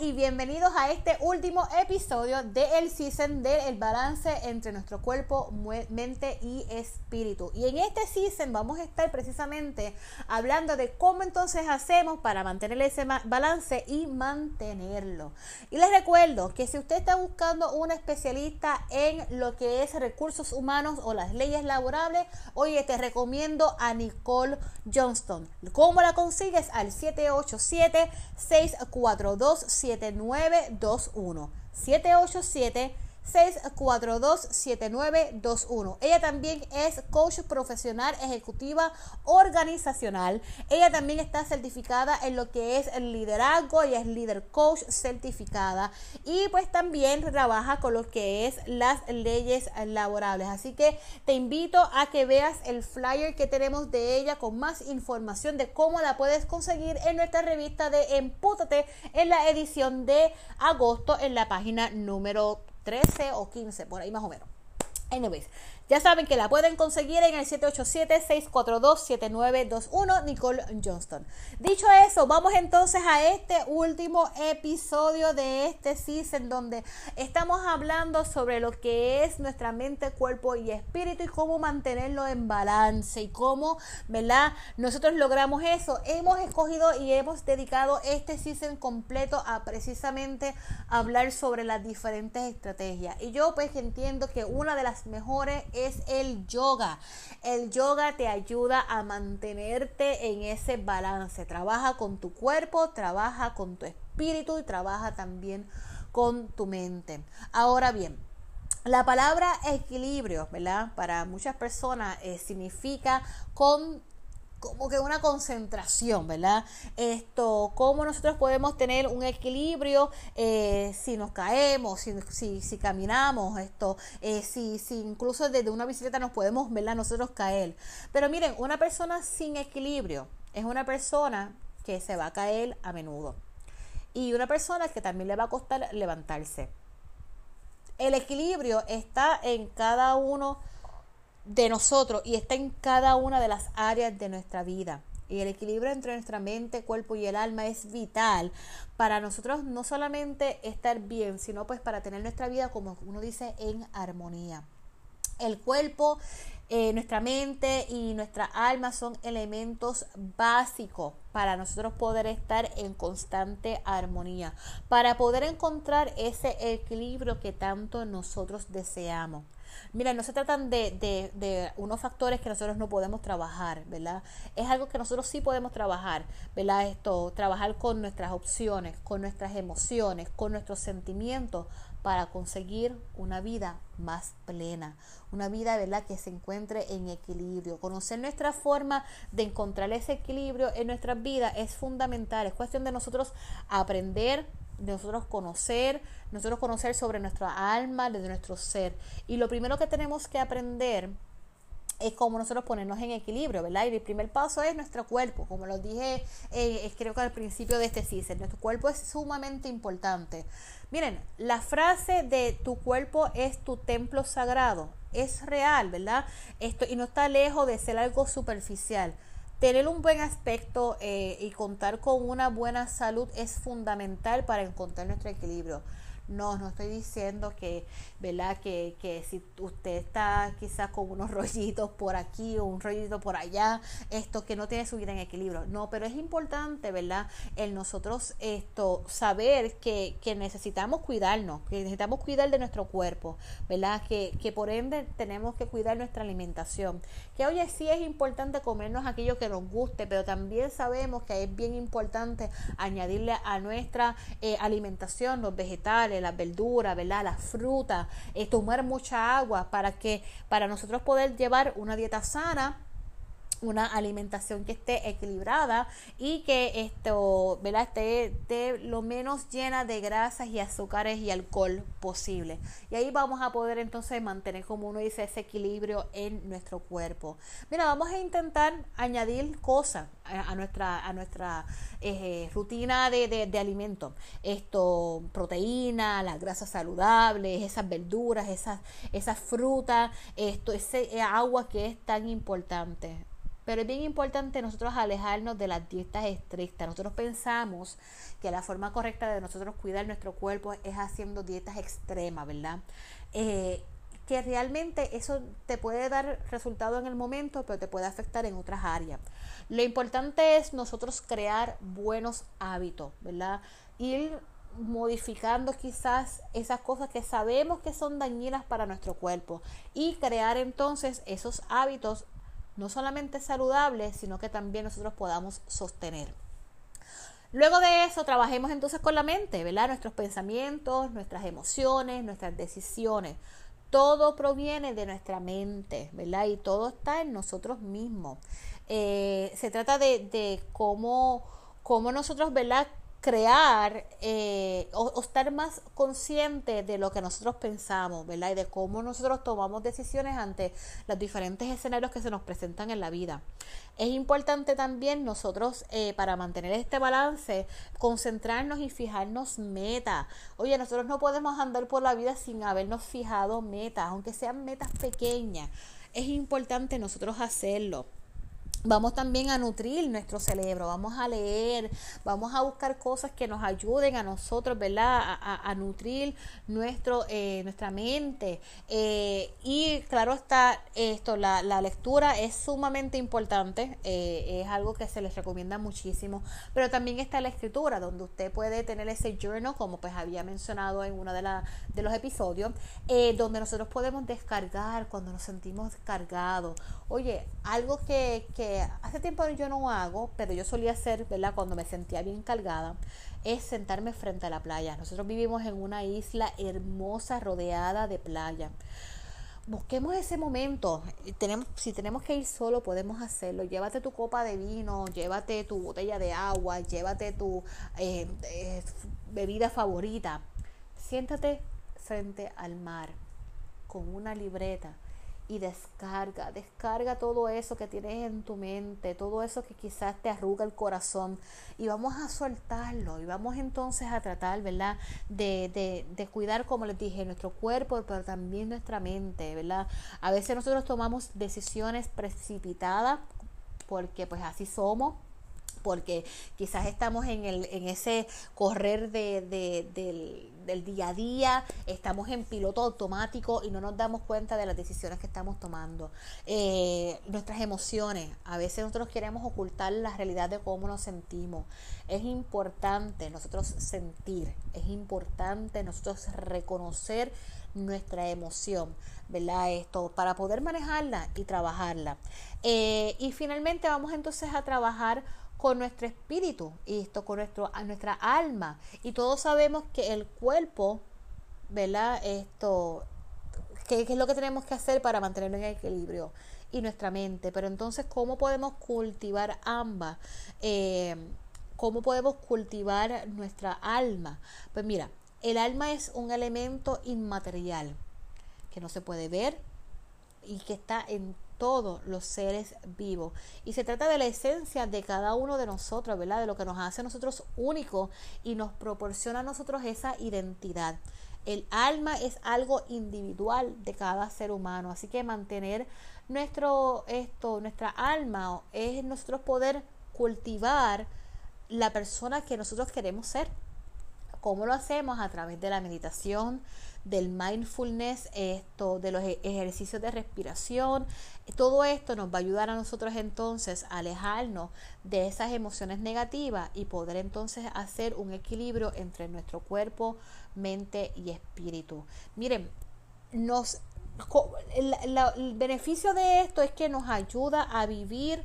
y bienvenidos a este último episodio del season del balance entre nuestro cuerpo, mente y espíritu. Y en este season vamos a estar precisamente hablando de cómo entonces hacemos para mantener ese balance y mantenerlo. Y les recuerdo que si usted está buscando un especialista en lo que es recursos humanos o las leyes laborables, oye, te recomiendo a Nicole Johnston. ¿Cómo la consigues? Al 787 642 7921 787 642-7921. Ella también es coach profesional ejecutiva organizacional. Ella también está certificada en lo que es el liderazgo. y es líder coach certificada. Y pues también trabaja con lo que es las leyes laborables. Así que te invito a que veas el flyer que tenemos de ella con más información de cómo la puedes conseguir en nuestra revista de Empútate en la edición de agosto en la página número 13 o 15, por ahí más o menos. Anyways, ya saben que la pueden conseguir en el 787-642-7921 Nicole Johnston. Dicho eso, vamos entonces a este último episodio de este season donde estamos hablando sobre lo que es nuestra mente, cuerpo y espíritu y cómo mantenerlo en balance y cómo, ¿verdad? Nosotros logramos eso. Hemos escogido y hemos dedicado este season completo a precisamente hablar sobre las diferentes estrategias. Y yo pues entiendo que una de las mejores es el yoga. El yoga te ayuda a mantenerte en ese balance. Trabaja con tu cuerpo, trabaja con tu espíritu y trabaja también con tu mente. Ahora bien, la palabra equilibrio, ¿verdad? Para muchas personas eh, significa con como que una concentración, ¿verdad? Esto, cómo nosotros podemos tener un equilibrio eh, si nos caemos, si, si, caminamos, esto, eh, si, si incluso desde una bicicleta nos podemos, ¿verdad? Nosotros caer. Pero miren, una persona sin equilibrio es una persona que se va a caer a menudo. Y una persona que también le va a costar levantarse. El equilibrio está en cada uno de nosotros y está en cada una de las áreas de nuestra vida. Y el equilibrio entre nuestra mente, cuerpo y el alma es vital para nosotros no solamente estar bien, sino pues para tener nuestra vida, como uno dice, en armonía. El cuerpo, eh, nuestra mente y nuestra alma son elementos básicos para nosotros poder estar en constante armonía, para poder encontrar ese equilibrio que tanto nosotros deseamos. Mira, no se tratan de, de, de, unos factores que nosotros no podemos trabajar, ¿verdad? Es algo que nosotros sí podemos trabajar, ¿verdad? Esto, trabajar con nuestras opciones, con nuestras emociones, con nuestros sentimientos para conseguir una vida más plena, una vida, ¿verdad?, que se encuentre en equilibrio. Conocer nuestra forma de encontrar ese equilibrio en nuestras vidas es fundamental. Es cuestión de nosotros aprender de nosotros conocer, nosotros conocer sobre nuestra alma, de nuestro ser. Y lo primero que tenemos que aprender es cómo nosotros ponernos en equilibrio, ¿verdad? Y el primer paso es nuestro cuerpo, como lo dije, eh, creo que al principio de este season, nuestro cuerpo es sumamente importante. Miren, la frase de tu cuerpo es tu templo sagrado es real, ¿verdad? Esto, y no está lejos de ser algo superficial. Tener un buen aspecto eh, y contar con una buena salud es fundamental para encontrar nuestro equilibrio. No, no estoy diciendo que, ¿verdad? Que, que si usted está quizás con unos rollitos por aquí o un rollito por allá, esto que no tiene su vida en equilibrio. No, pero es importante, ¿verdad? El nosotros esto, saber que, que necesitamos cuidarnos, que necesitamos cuidar de nuestro cuerpo, ¿verdad? Que, que por ende tenemos que cuidar nuestra alimentación. Que oye, sí es importante comernos aquello que nos guste, pero también sabemos que es bien importante añadirle a nuestra eh, alimentación los vegetales, las verduras, ¿verdad? Las frutas, eh, tomar mucha agua para que, para nosotros poder llevar una dieta sana una alimentación que esté equilibrada y que esto. Esté, lo menos llena de grasas y azúcares y alcohol posible. Y ahí vamos a poder entonces mantener, como uno dice, ese equilibrio en nuestro cuerpo. Mira, vamos a intentar añadir cosas a, nuestra, a nuestra eh, rutina de, de, de. Esto, proteína, las grasas saludables, esas verduras, esas, esas frutas, esto, ese agua que es tan importante Pero es bien importante nosotros alejarnos de las dietas estrictas. Nosotros pensamos que la forma correcta de nosotros cuidar nuestro cuerpo es haciendo dietas extremas, ¿verdad? Eh, que realmente eso te puede dar resultado en el momento, pero te puede afectar en otras áreas. Lo importante es nosotros crear buenos hábitos, ¿verdad? Ir modificando quizás esas cosas que sabemos que son dañinas para nuestro cuerpo y crear entonces esos hábitos no solamente saludables, sino que también nosotros podamos sostener. Luego de eso, trabajemos entonces con la mente, ¿verdad? Nuestros pensamientos, nuestras emociones, nuestras decisiones. Todo proviene de nuestra mente, ¿verdad? Y todo está en nosotros mismos. Eh, se trata de, de cómo, cómo nosotros, ¿verdad? Crear eh, o, estar más consciente de lo que nosotros pensamos, ¿verdad? Y de cómo nosotros tomamos decisiones ante los diferentes escenarios que se nos presentan en la vida. Es importante también nosotros, eh, para mantener este balance, concentrarnos y fijarnos metas. Oye, nosotros no podemos andar por la vida sin habernos fijado metas, aunque sean metas pequeñas. Es importante nosotros hacerlo. Vamos también a nutrir nuestro cerebro, vamos a leer, vamos a buscar cosas que nos ayuden a nosotros, ¿verdad? A, nutrir nuestro, eh, nuestra mente. Eh, y claro está, esto, la, la lectura es sumamente importante, eh, es algo que se les recomienda muchísimo, pero también está la escritura, donde usted puede tener ese journal, como pues había mencionado en uno de, la, de los episodios, donde nosotros podemos descargar cuando nos sentimos descargados. Oye, algo que, que hace tiempo yo no hago, pero yo solía hacer, ¿verdad? Cuando me sentía bien cargada, es sentarme frente a la playa. Nosotros vivimos en una isla hermosa rodeada de playa. Busquemos ese momento. Si tenemos que ir solo, podemos hacerlo. Llévate tu copa de vino, llévate tu botella de agua, llévate tu eh, eh, bebida favorita. Siéntate frente al mar con una libreta y descarga, descarga todo eso que tienes en tu mente, todo eso que quizás te arruga el corazón y vamos a soltarlo y vamos entonces a tratar, ¿verdad? De, de, de cuidar, como les dije, nuestro cuerpo, pero también nuestra mente, ¿verdad? A veces nosotros tomamos decisiones precipitadas porque pues así somos porque quizás estamos en, el, en ese correr de, del, del día a día, estamos en piloto automático y no nos damos cuenta de las decisiones que estamos tomando. Eh, nuestras emociones, a veces nosotros queremos ocultar la realidad de cómo nos sentimos. Es importante nosotros sentir, es importante nosotros reconocer nuestra emoción, ¿verdad? Esto, para poder manejarla y trabajarla. Eh, y finalmente vamos entonces a trabajar con nuestro espíritu y esto con nuestro, nuestra alma. Y todos sabemos que el cuerpo, ¿verdad? Esto, ¿qué, es lo que tenemos que hacer para mantenerlo en equilibrio? Y nuestra mente. Pero entonces, ¿cómo podemos cultivar ambas? Eh, ¿Cómo podemos cultivar nuestra alma? Pues mira, el alma es un elemento inmaterial que no se puede ver y que está en todos los seres vivos. Y se trata de la esencia de cada uno de nosotros, ¿verdad? De lo que nos hace a nosotros únicos y nos proporciona a nosotros esa identidad. El alma es algo individual de cada ser humano, así que mantener nuestro esto, nuestra alma es nosotros poder cultivar la persona que nosotros queremos ser. ¿Cómo lo hacemos? A través de la meditación, del mindfulness, esto, de los e-, ejercicios de respiración. Todo esto nos va a ayudar a nosotros entonces a alejarnos de esas emociones negativas y poder entonces hacer un equilibrio entre nuestro cuerpo, mente y espíritu. Miren, nos, el beneficio de esto es que nos ayuda a vivir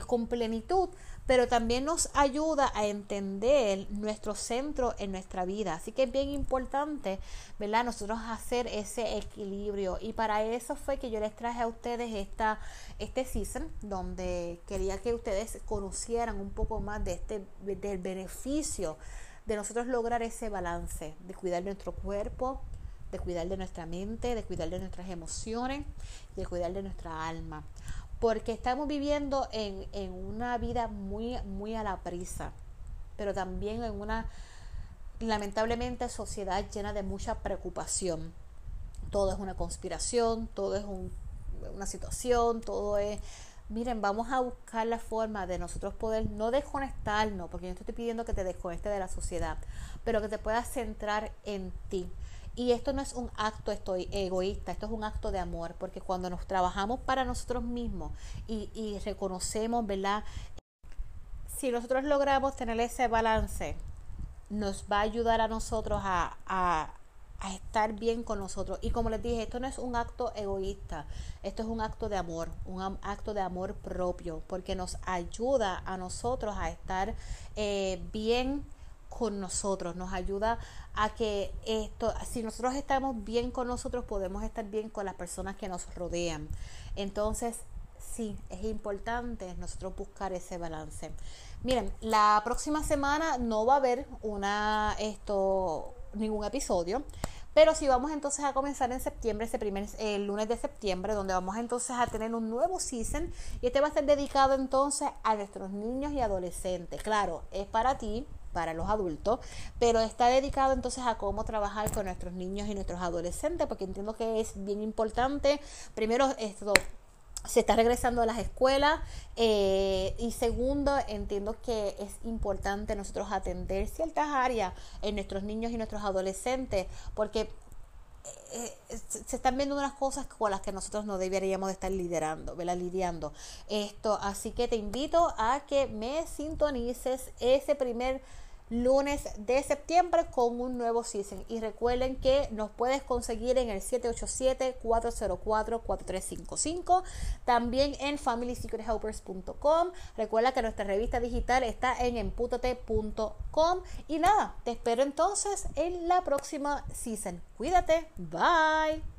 con plenitud pero también nos ayuda a entender nuestro centro en nuestra vida. Así que es bien importante, ¿verdad? Nosotros hacer ese equilibrio. Y para eso fue que yo les traje a ustedes esta, este season, donde quería que ustedes conocieran un poco más de este, del beneficio de nosotros lograr ese balance, de cuidar nuestro cuerpo, de cuidar de nuestra mente, de cuidar de nuestras emociones, de cuidar de nuestra alma porque estamos viviendo en, en una vida muy, muy a la prisa, pero también en una, lamentablemente, sociedad llena de mucha preocupación. Todo es una conspiración, todo es una situación, todo es miren, vamos a buscar la forma de nosotros poder no desconectarnos, porque yo estoy pidiendo que te desconectes de la sociedad, pero que te puedas centrar en ti. Y esto no es un acto estoy egoísta, esto es un acto de amor, porque cuando nos trabajamos para nosotros mismos y, y reconocemos, ¿verdad? Si nosotros logramos tener ese balance, nos va a ayudar a nosotros a, a, estar bien con nosotros. Y como les dije, esto no es un acto egoísta, esto es un acto de amor, un acto de amor propio, porque nos ayuda a nosotros a estar eh, bien con nosotros, nos ayuda a que esto, si nosotros estamos bien con nosotros, podemos estar bien con las personas que nos rodean. Entonces, sí, es importante nosotros buscar ese balance. Miren, la próxima semana no va a haber una esto ningún episodio. Pero si vamos entonces a comenzar en septiembre, ese primer el lunes de septiembre, donde vamos entonces a tener un nuevo season y este va a ser dedicado entonces a nuestros niños y adolescentes. Claro, es para ti, para los adultos, pero está dedicado entonces a cómo trabajar con nuestros niños y nuestros adolescentes, porque entiendo que es bien importante. Primero, esto se está regresando a las escuelas eh, y segundo entiendo que es importante nosotros atender ciertas áreas en nuestros niños y nuestros adolescentes porque eh, eh, se están viendo unas cosas con las que nosotros no deberíamos de estar liderando, ¿verdad? lidiando esto así que te invito a que me sintonices ese primer lunes de septiembre con un nuevo season. Y recuerden que nos puedes conseguir en el 787-404-4355. También en familysecrethelpers.com. Recuerda que nuestra revista digital está en emputate.com. Y nada, te espero entonces en la próxima season. Cuídate. Bye.